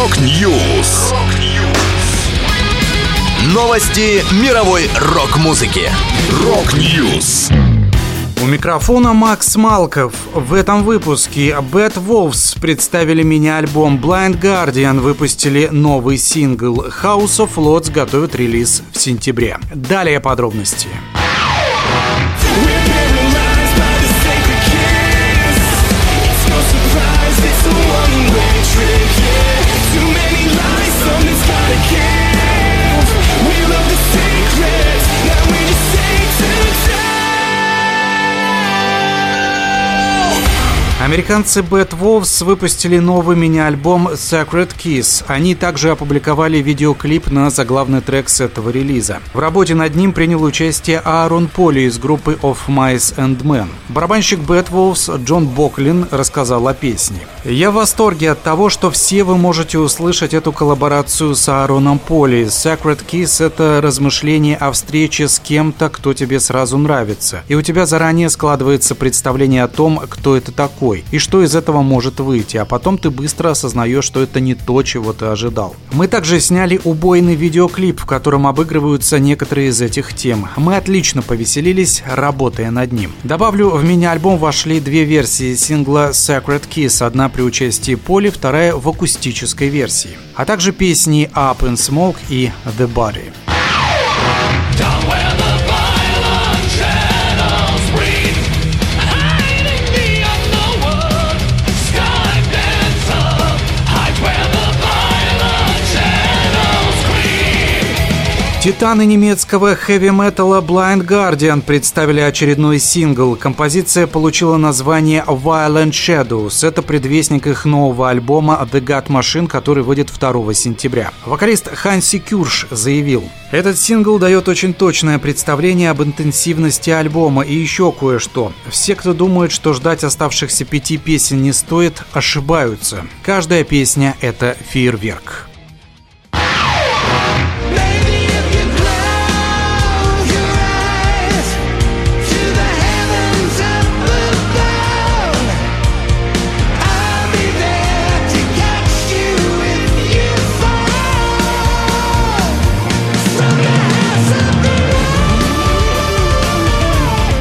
Rock News. Новости мировой рок-музыки. Rock News. У микрофона Макс Малков. В этом выпуске Bad Wolves представили мини-альбом Blind Guardian, выпустили новый сингл. House of Lords готовит релиз в сентябре. Далее подробности. Американцы Bad Wolves выпустили новый мини-альбом Sacred Kiss. Они также опубликовали видеоклип на заглавный трек с этого релиза. В работе над ним принял участие Аарон Поли из группы Of Mice and Men. Барабанщик Bad Wolves Джон Боклин рассказал о песне. «Я в восторге от того, что все вы можете услышать эту коллаборацию с Аароном Поли. Sacred Kiss — это размышление о встрече с кем-то, кто тебе сразу нравится. И у тебя заранее складывается представление о том, кто это такой собой и что из этого может выйти, а потом ты быстро осознаешь, что это не то, чего ты ожидал. Мы также сняли убойный видеоклип, в котором обыгрываются некоторые из этих тем. Мы отлично повеселились, работая над ним. Добавлю, в мини-альбом вошли две версии сингла Sacred Kiss, одна при участии Поли, вторая в акустической версии, а также песни Up in Smoke и The Body. Титаны немецкого хэви-металла Blind Guardian представили очередной сингл. Композиция получила название Violent Shadows. Это предвестник их нового альбома The God Machine, который выйдет 2 сентября. Вокалист Ханси Кюрш заявил, этот сингл дает очень точное представление об интенсивности альбома и еще кое-что. Все, кто думает, что ждать оставшихся пяти песен не стоит, ошибаются. Каждая песня — это фейерверк.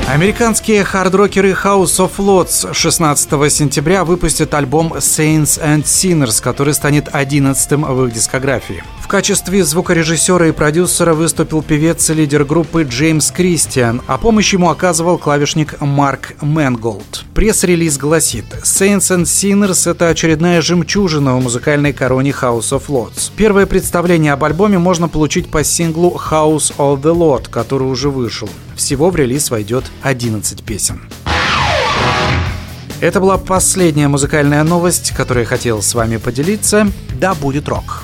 Американские хардрокеры House of Lords 16 сентября выпустят альбом Saints and Sinners, который станет 11 в их дискографии. В качестве звукорежиссера и продюсера выступил певец и лидер группы Джеймс Кристиан, а помощь ему оказывал клавишник Марк Мэнголд. Пресс-релиз гласит Saints and Sinners — это очередная жемчужина в музыкальной короне House of Lords. Первое представление об альбоме можно получить по синглу House of the Lord, который уже вышел. Всего в релиз войдет 11 песен. Это была последняя музыкальная новость, которую я хотел с вами поделиться. Да будет рок.